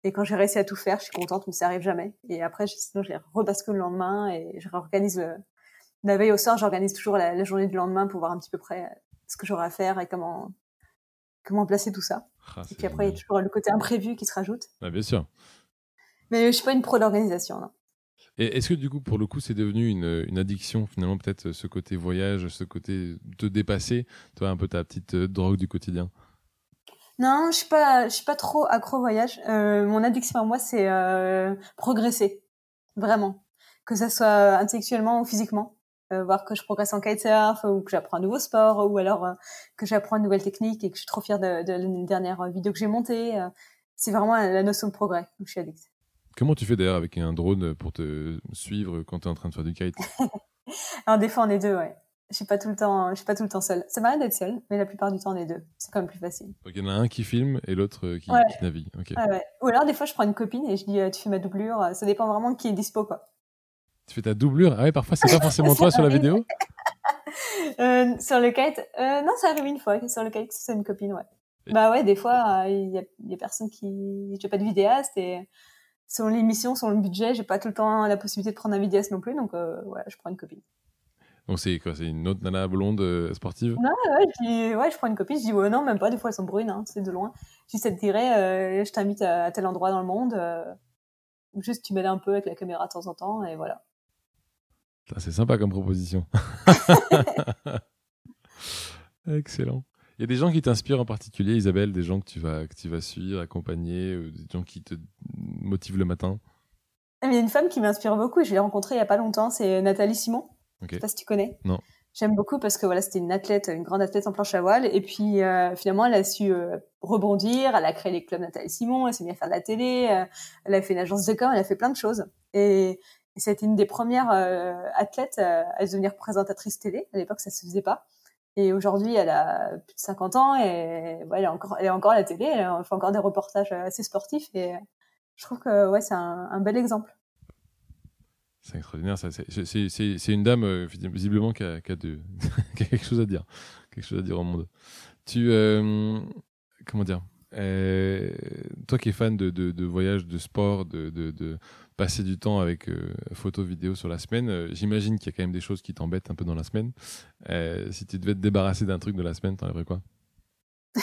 Et quand j'ai réussi à tout faire, je suis contente, mais ça arrive jamais. Et après, sinon, je les rebascule le lendemain et je réorganise le... la veille au soir, j'organise toujours la, journée du lendemain pour voir un petit peu près ce que j'aurai à faire et comment, comment placer tout ça. Ah, et puis après, il y a toujours le côté imprévu qui se rajoute. Ah, bien sûr. Mais je suis pas une pro d'organisation. Et est-ce que du coup, pour le coup, c'est devenu une, une addiction finalement, peut-être ce côté voyage, ce côté te dépasser, toi, un peu ta petite euh, drogue du quotidien? Non, je suis pas, je suis pas trop accro voyage. Euh, mon addiction à moi, c'est euh, progresser, vraiment, que ça soit intellectuellement ou physiquement. Euh, voir que je progresse en kitesurf ou que j'apprends un nouveau sport ou alors euh, que j'apprends une nouvelle technique et que je suis trop fière de, de la dernière vidéo que j'ai montée. Euh, c'est vraiment la notion de progrès. Donc je suis addict. Comment tu fais d'ailleurs avec un drone pour te suivre quand tu es en train de faire du kite? Alors des fois on est deux, ouais je suis pas tout le temps, je suis pas tout le temps seule. C'est marrant d'être seule, mais la plupart du temps on est deux. C'est quand même plus facile. Donc il y en a un qui filme et l'autre euh, qui, navigue. Ou alors des fois je prends une copine et je dis euh, tu fais ma doublure. Ça dépend vraiment de qui est dispo quoi. Tu fais ta doublure? Ah ouais, parfois c'est pas forcément toi sur la vidéo? euh, sur le kite, euh, non ça arrive une fois. Sur le kite c'est une copine ouais. Bah ouais, des fois il y, a, y a personne qui, j'ai pas de vidéaste et selon l'émission, selon le budget, j'ai pas tout le temps la possibilité de prendre un vidéaste non plus, donc ouais, je prends une copine. Donc c'est quoi C'est une autre nana blonde euh, sportive? Non, ouais, je, ouais, je prends une copie, je dis ouais, non, même pas, des fois elles sont brunes, hein, c'est de loin. Juste ça te dirait, euh, je t'invite à, tel endroit dans le monde, euh, juste tu m'aides un peu avec la caméra de temps en temps, et voilà. C'est sympa comme proposition. Excellent. Il y a des gens qui t'inspirent en particulier, Isabelle, des gens que tu vas, que tu vas suivre, accompagner, des gens qui te motivent le matin? Il y a une femme qui m'inspire beaucoup, je l'ai rencontrée il y a pas longtemps, c'est Nathalie Simon. Okay. Je sais pas si tu connais. Non. J'aime beaucoup parce que voilà, c'était une athlète, une grande athlète en planche à voile. Et puis euh, finalement, elle a su euh, rebondir. Elle a créé les clubs Nathalie Simon. Elle s'est mise à faire de la télé. Euh, elle a fait une agence de com. Elle a fait plein de choses. Et, et c'était une des premières athlètes à devenir présentatrice télé. À l'époque, ça se faisait pas. Et aujourd'hui, elle a plus de 50 ans et ouais, elle est encore, elle est encore à la télé. Elle fait encore des reportages assez sportifs. Et je trouve que ouais, c'est un, un bel exemple. C'est extraordinaire. C'est une dame, euh, visiblement, qui a, quelque chose à dire. Quelque chose à dire au monde. Tu. Euh, comment dire euh, Toi qui es fan de, de, voyage, de sport, de, de, passer du temps avec photos, vidéos sur la semaine, j'imagine qu'il y a quand même des choses qui t'embêtent un peu dans la semaine. si tu devais te débarrasser d'un truc de la semaine, t'enlèverais quoi?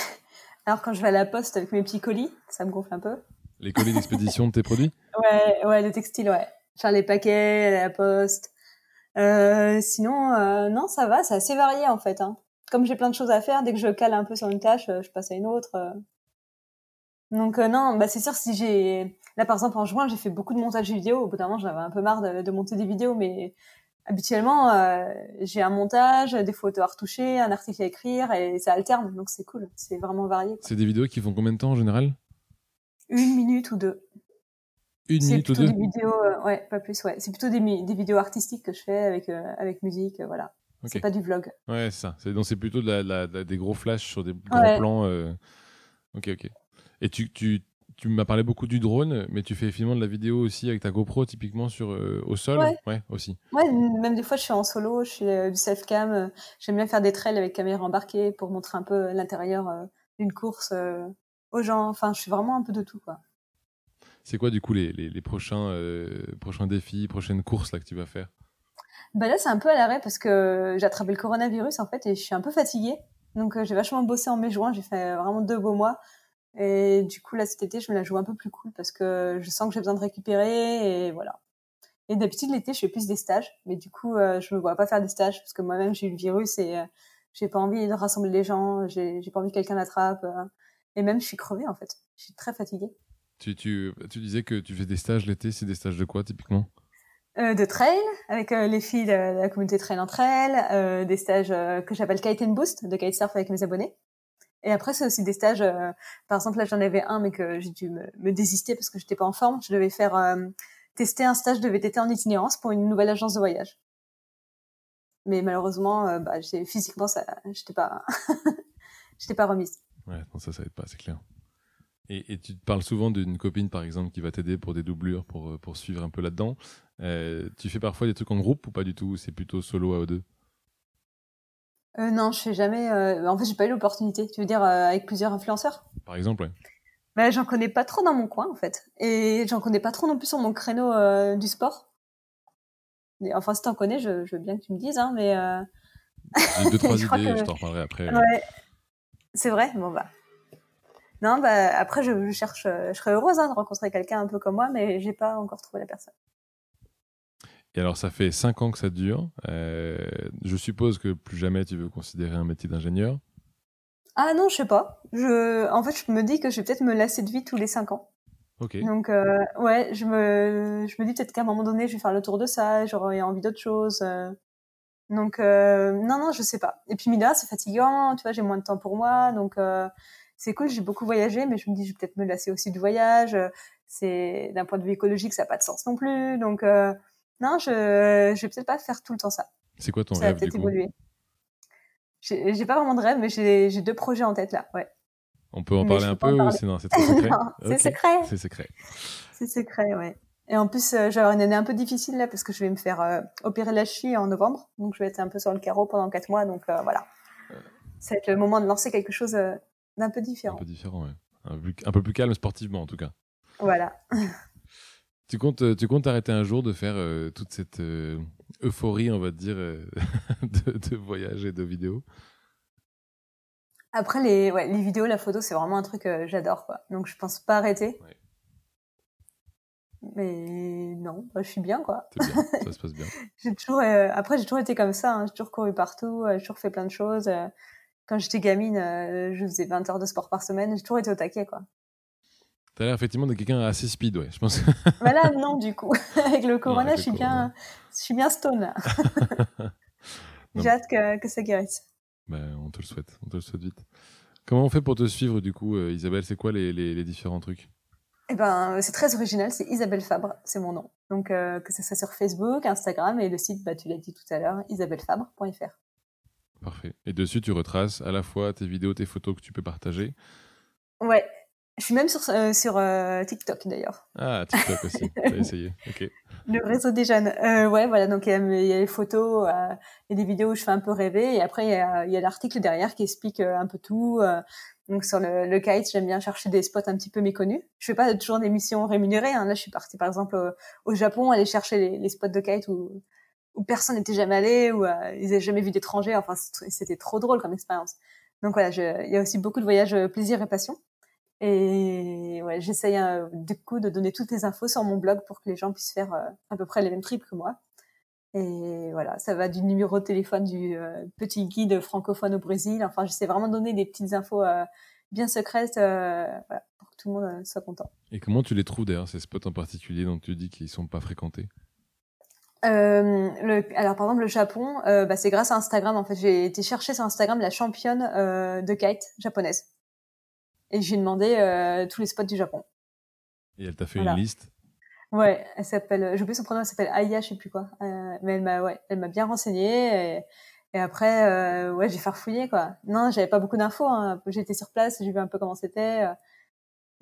Alors, quand je vais à la poste avec mes petits colis, ça me gonfle un peu. Les colis d'expédition de tes produits? Ouais, ouais, le textile, ouais faire les paquets, aller à la poste. Euh, sinon, euh, non, ça va, c'est assez varié en fait. Hein. comme j'ai plein de choses à faire, dès que je cale un peu sur une tâche, je passe à une autre. Donc non, bah c'est sûr si j'ai là par exemple en juin j'ai fait beaucoup de montage vidéo. Au bout d'un moment j'avais un peu marre de, monter des vidéos, mais habituellement j'ai un montage, des photos à retoucher, un article à écrire et ça alterne, donc c'est cool, c'est vraiment varié. C'est des vidéos qui font combien de temps en général? Une minute ou deux. Une minute ou deux. Des vidéos, ouais, pas plus, ouais. C'est plutôt des, des, vidéos artistiques que je fais avec avec musique, voilà. C'est pas du vlog. Ouais, c'est ça. Donc c'est plutôt de la, des gros flashs sur des grands plans. Ok, ok. Et tu, tu, tu m'as parlé beaucoup du drone, mais tu fais finalement de la vidéo aussi avec ta GoPro, typiquement sur, euh, au sol? Ouais. aussi. Ouais, même des fois, je suis en solo, je suis euh, du self-cam. Euh, j'aime bien faire des trails avec caméra embarquée pour montrer un peu l'intérieur d'une course aux gens. Enfin, je suis vraiment un peu de tout, quoi. C'est quoi, du coup, les, les prochains, défis, prochaines courses que tu vas faire? Bah Là, c'est un peu à l'arrêt parce que j'ai attrapé le coronavirus, en fait, et je suis un peu fatiguée. Donc, j'ai vachement bossé en mai-juin. J'ai fait vraiment deux beaux mois. Et du coup, là, cet été, je me la joue un peu plus cool parce que je sens que j'ai besoin de récupérer et voilà. Et d'habitude, l'été, je fais plus des stages. Mais du coup, euh, je me vois pas faire des stages parce que moi-même, j'ai eu le virus et euh, j'ai pas envie de rassembler les gens. J'ai pas envie que quelqu'un l'attrape. Euh, et même, je suis crevée, en fait. Je suis très fatiguée. Tu, tu, tu disais que tu fais des stages l'été. C'est des stages de quoi, typiquement? De trail avec les filles de, la communauté trail entre elles, des stages que j'appelle kite and boost, de kitesurf avec mes abonnés. Et après, c'est aussi des stages. Euh, par exemple, là, j'en avais un, mais que j'ai dû me, désister parce que j'étais pas en forme. Je devais faire euh, tester un stage de VTT en itinérance pour une nouvelle agence de voyage. Mais malheureusement, euh, bah, physiquement, ça, j'étais pas, j'étais pas remise. Ouais, non, ça, ça aide pas, c'est clair. Et, et, tu parles souvent d'une copine, par exemple, qui va t'aider pour des doublures, pour, pour suivre un peu là-dedans. tu fais parfois des trucs en groupe ou pas du tout C'est plutôt solo à deux? Euh, non, je fais jamais. Euh... En fait, j'ai pas eu l'opportunité. Tu veux dire euh, avec plusieurs influenceurs? Par exemple, ouais. Bah, j'en connais pas trop dans mon coin, en fait. Et j'en connais pas trop non plus sur mon créneau euh, du sport. enfin, si t'en connais, je, je, veux bien que tu me dises, hein, mais. J'ai deux, trois idées, je t'en reparlerai après. Ouais. C'est vrai? Bon, bah. Non, bah, après, je, je cherche. Je serais heureuse hein, de rencontrer quelqu'un un peu comme moi, mais j'ai pas encore trouvé la personne. Et alors, ça fait 5 ans que ça dure. Euh, je suppose que plus jamais tu veux considérer un métier d'ingénieur. Ah non, je sais pas. Je, en fait, je me dis que je vais peut-être me lasser de vie tous les 5 ans. Ok. Donc, euh, ouais, je me, je me dis peut-être qu'à un moment donné, je vais faire le tour de ça, j'aurai envie d'autre chose. Euh. Donc, euh, non, non, je sais pas. Et puis, Mila, c'est fatigant, tu vois, j'ai moins de temps pour moi. Donc, euh, c'est cool, j'ai beaucoup voyagé, mais je me dis, je vais peut-être me lasser aussi du voyage. C'est, d'un point de vue écologique, ça n'a pas de sens non plus. Donc, euh, non, je je vais peut-être pas faire tout le temps ça. C'est quoi ton rêve du coup? J'ai pas vraiment de rêve, mais j'ai deux projets en tête là, ouais. On peut en parler un peu ou c'est non, c'est secret C'est secret. C'est secret. C'est secret, ouais. Et en plus, euh, une année un peu difficile là parce que je vais me faire euh, opérer la cheville en novembre, donc je vais être un peu sur le carreau pendant quatre mois, donc euh, voilà. Ça va être le moment de lancer quelque chose euh, d'un peu différent. Un peu différent, ouais. Un, peu plus calme sportivement en tout cas. Voilà. Tu comptes, euh, tu comptes arrêter un jour de faire euh, toute cette euh, euphorie, on va dire, de, de, voyage et de vidéos? Après, les, ouais, les vidéos, la photo, c'est vraiment un truc que j'adore. Quoi. Donc, je pense pas arrêter. Mais non, bah, je suis bien, quoi. Bien, ça se passe bien. j'ai toujours, après, j'ai toujours été comme ça. Hein. J'ai toujours couru partout, j'ai toujours fait plein de choses. Quand j'étais gamine, je faisais 20 heures de sport par semaine. J'ai toujours été au taquet, quoi. T'as l'air effectivement de quelqu'un assez speed, ouais, je pense. Voilà, non, du coup. avec le corona, je, suis bien, je suis bien stone. J'ai hâte que, que, ça guérisse. Ben, on te le souhaite, on te le souhaite vite. Comment on fait pour te suivre, du coup, euh, Isabelle? C'est quoi les, les, les, différents trucs? Eh ben, c'est très original, c'est Isabelle Fabre, c'est mon nom. Donc, euh, que ce soit sur Facebook, Instagram et le site, bah, tu l'as dit tout à l'heure, isabellefabre.fr. Parfait. Et dessus, tu retraces à la fois tes vidéos, tes photos que tu peux partager. Ouais, je suis même sur, euh, sur euh, TikTok d'ailleurs. Ah, TikTok aussi, t'as essayé, ok. Le réseau des jeunes. Euh, ouais, voilà, donc il y, a, les photos, il y a des vidéos où je fais un peu rêver, et après il y a, l'article derrière qui explique un peu tout. donc sur le, le kite, j'aime bien chercher des spots un petit peu méconnus. Je fais pas toujours des missions rémunérées. Hein. Là, je suis partie par exemple au, Japon, aller chercher les, les, spots de kite où, où personne n'était jamais allé, où ils n'avaient jamais vu d'étrangers. Enfin, c'était trop drôle comme expérience. Donc voilà, il y a aussi beaucoup de voyages plaisir et passion. Et ouais, j'essaye euh, du coup de donner toutes les infos sur mon blog pour que les gens puissent faire euh, à peu près les mêmes trips que moi. Et voilà, ça va du numéro de téléphone du petit guide francophone au Brésil. Enfin, j'essaie vraiment de donner des petites infos bien secrètes voilà, pour que tout le monde soit content. Et comment tu les trouves d'ailleurs, ces spots en particulier dont tu dis qu'ils sont pas fréquentés? Euh, le, alors par exemple le Japon, euh, bah, c'est grâce à Instagram en fait. J'ai été chercher sur Instagram la championne euh, de kite japonaise et j'ai demandé euh, tous les spots du Japon. Et elle t'a fait une liste? Ouais, elle s'appelle, j'ai oublié son prénom, elle s'appelle Aya, je sais plus quoi. Euh, mais elle m'a, ouais, elle m'a bien renseignée et, et après, ouais, j'ai farfouillé quoi. Non, j'avais pas beaucoup d'infos. Hein. J'étais sur place, j'ai vu un peu comment c'était.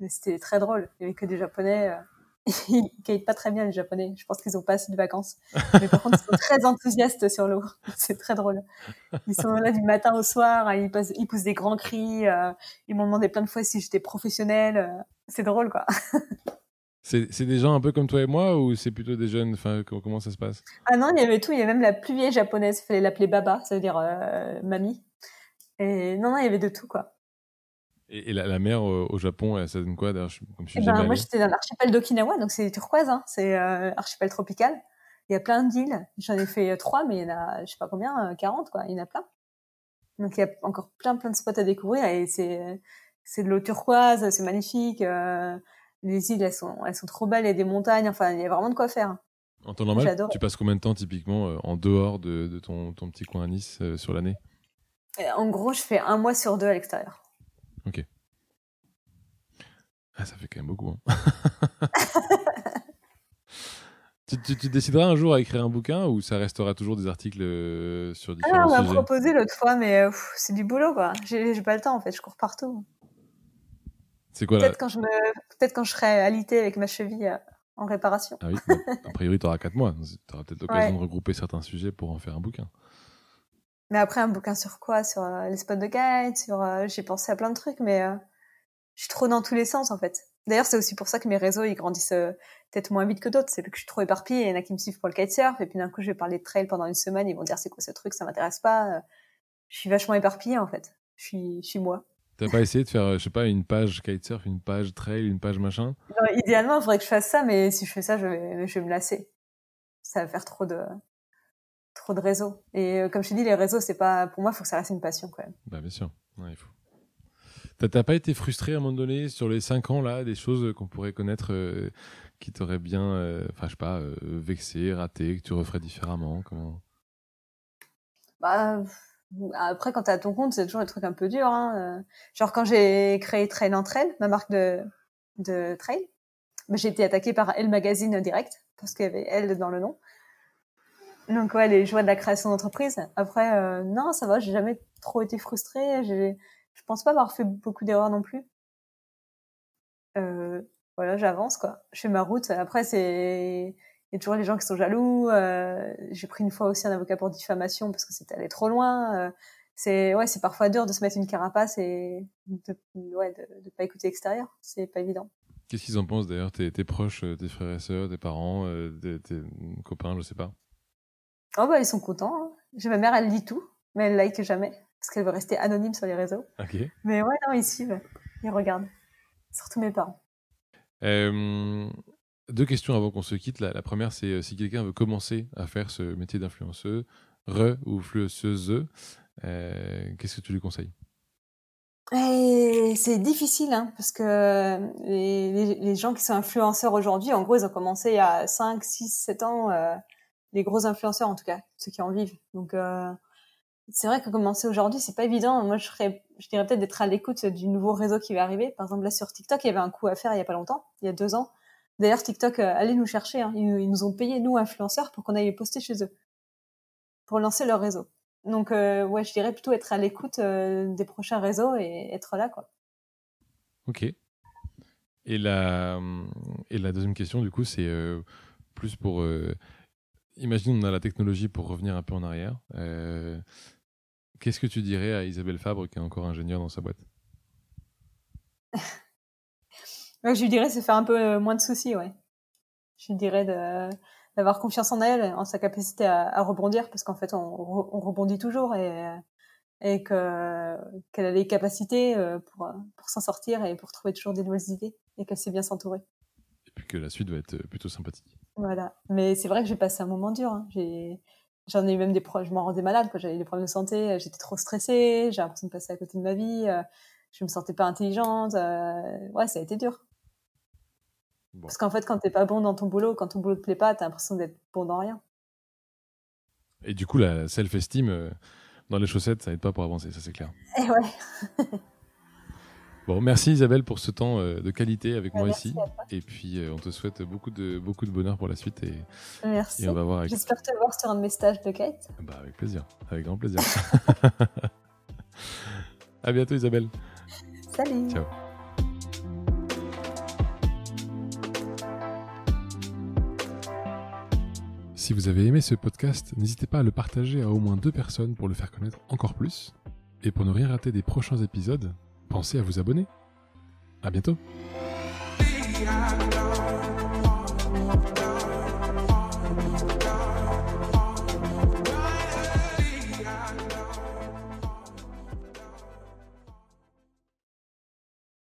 mais c'était très drôle. Il y avait que des Japonais ils gagnent pas très bien les Japonais. Je pense qu'ils ont pas assez de vacances. Mais par contre, ils sont très enthousiastes sur l'eau. C'est très drôle. Ils sont là du matin au soir. Ils, ils poussent des grands cris. Euh, ils m'ont demandé plein de fois si j'étais professionnelle. Euh, c'est drôle, quoi. C'est des gens un peu comme toi et moi ou c'est plutôt des jeunes? Enfin, Comment ça se passe? Ah non, il y avait tout. Il y avait même la plus vieille japonaise. Il fallait l'appeler Baba, ça veut dire euh, mamie. Et non, non, il y avait de tout, quoi. Et, la, mer au Japon, ça donne quoi d'ailleurs eh ben, Moi, j'étais dans l'archipel d'Okinawa, donc c'est turquoise, hein, c'est euh, archipel tropical. Il y a plein d'îles. J'en ai fait trois, mais il y en a, je sais pas combien, 40, euh, quoi. Il y en a plein. Donc il y a encore plein, plein de spots à découvrir et c'est, c'est de l'eau turquoise, c'est magnifique. Euh, les îles, elles sont, elles sont trop belles. Il y a des montagnes. Enfin, il y a vraiment de quoi faire. En temps normal, tu passes combien de temps typiquement en dehors de, de ton, ton, petit coin à Nice sur l'année? En gros, je fais un mois sur deux à l'extérieur. Ok. Ah, ça fait quand même beaucoup. Hein. tu, tu, décideras un jour à écrire un bouquin ou ça restera toujours des articles euh, sur différents ah, on m'a proposé l'autre fois, mais euh, c'est du boulot, quoi. J'ai pas le temps, en fait. Je cours partout. C'est quoi Peut-être quand, je me... Peut quand je serai alité avec ma cheville euh, en réparation. Ah oui, a priori, tu auras 4 mois. Tu auras peut-être l'occasion de regrouper certains sujets pour en faire un bouquin. Mais après, un bouquin sur quoi? Sur les spots de guide sur, J'ai pensé à plein de trucs, mais je suis trop dans tous les sens en fait. D'ailleurs, c'est aussi pour ça que mes réseaux ils grandissent euh, peut-être moins vite que d'autres. C'est que je suis trop éparpillée. Il y en a qui me suivent pour le kitesurf et puis d'un coup, je vais parler de trail pendant une semaine. Ils vont dire c'est quoi ce truc, ça m'intéresse pas. Je suis vachement éparpillée en fait. Je suis, je suis moi. T'as pas essayé de faire, euh, je sais pas, une page kitesurf, une page trail, une page machin? Idéalement, il faudrait que je fasse ça, mais si je fais ça, je vais, je vais me lasser. Ça va faire trop de, trop de réseaux. Et euh, comme je t'ai dit, les réseaux, c'est pas, pour moi, il faut que ça reste une passion quand même. Bah bien sûr, il faut. T'as pas été frustré à un moment donné sur les 5 ans là, des choses qu'on pourrait connaître euh, qui t'auraient bien, euh, enfin je sais pas, vexé, raté, que tu referais différemment comment... Bah après quand t'es à ton compte, c'est toujours un truc un peu dur. Hein. Genre quand j'ai créé Trail en Trail, ma marque de, de trail, bah, j'ai été attaquée par Elle Magazine direct parce qu'il y avait Elle dans le nom. Donc ouais, les joies de la création d'entreprise. Après, non, ça va, j'ai jamais trop été frustrée. Je pense pas avoir fait beaucoup d'erreurs non plus. Euh, voilà, j'avance quoi. Je fais ma route. Après, c'est il y a toujours les gens qui sont jaloux. Euh, j'ai pris une fois aussi un avocat pour diffamation parce que c'était allé trop loin. Euh, c'est ouais, c'est parfois dur de se mettre une carapace et de ouais de, pas écouter l'extérieur. C'est pas évident. Qu'est-ce qu'ils en pensent d'ailleurs tes, tes, proches, tes frères et sœurs, tes parents, tes, tes, copains, je sais pas? Oh bah ils sont contents. Hein. J'ai ma mère, elle lit tout, mais elle like jamais parce qu'elle veut rester anonyme sur les réseaux. Mais ouais, non, ils suivent, ils regardent. Surtout mes parents. Euh, deux questions avant qu'on se quitte. La, première, c'est euh, si quelqu'un veut commencer à faire ce métier d'influenceuse, re ou influenceuse, euh, qu'est-ce que tu lui conseilles? C'est difficile, hein, parce que les, les, gens qui sont influenceurs aujourd'hui, en gros, ils ont commencé il y a 5, 6, 7 ans, les gros influenceurs en tout cas, ceux qui en vivent. Donc, c'est vrai que commencer aujourd'hui, c'est pas évident. Moi, je serais, je dirais peut-être d'être à l'écoute du nouveau réseau qui va arriver. Par exemple, là, sur TikTok, il y avait un coup à faire il y a pas longtemps, il y a deux ans. D'ailleurs, TikTok, euh, allez nous chercher. Hein. Ils, nous ont payé, nous, influenceurs, pour qu'on aille poster chez eux. Pour lancer leur réseau. Donc, euh, ouais, je dirais plutôt être à l'écoute euh, des prochains réseaux et être là, quoi. Ok. Et la, et la deuxième question, du coup, c'est plus pour imagine on a la technologie pour revenir un peu en arrière. Euh, qu'est-ce que tu dirais à Isabelle Fabre qui est encore ingénieure dans sa boîte? Je lui dirais c'est faire un peu euh, moins de soucis, ouais. Je lui dirais d'avoir confiance en elle, en sa capacité à, rebondir, parce qu'en fait on, rebondit toujours et, et qu'elle a les capacités euh, pour, pour s'en sortir et pour trouver toujours des nouvelles idées et qu'elle sait bien s'entourer. Puis que la suite va être plutôt sympathique. Voilà. Mais c'est vrai que j'ai passé un moment dur. Hein. J'en ai eu même des problèmes, je m'en rendais malade, j'avais des problèmes de santé, j'étais trop stressée, j'ai l'impression de passer à côté de ma vie, je me sentais pas intelligente, ouais, ça a été dur. Parce qu'en fait, quand t'es pas bon dans ton boulot, quand ton boulot te plaît pas, t'as l'impression d'être bon dans rien. Et du coup, la self-esteem euh, dans les chaussettes, ça aide pas pour avancer, ça c'est clair. Et eh ouais. bon, merci Isabelle pour ce temps euh, de qualité avec bah, moi ici. Et puis, euh, on te souhaite beaucoup de, beaucoup de bonheur pour la suite. Et, merci. Et on va voir J'espère te voir sur un de mes stages de Kate. Bah, avec plaisir, avec grand plaisir. à bientôt Isabelle. Salut. Ciao. Si vous avez aimé ce podcast, n'hésitez pas à le partager à au moins deux personnes pour le faire connaître encore plus. Et pour ne rien rater des prochains épisodes, pensez à vous abonner. À bientôt.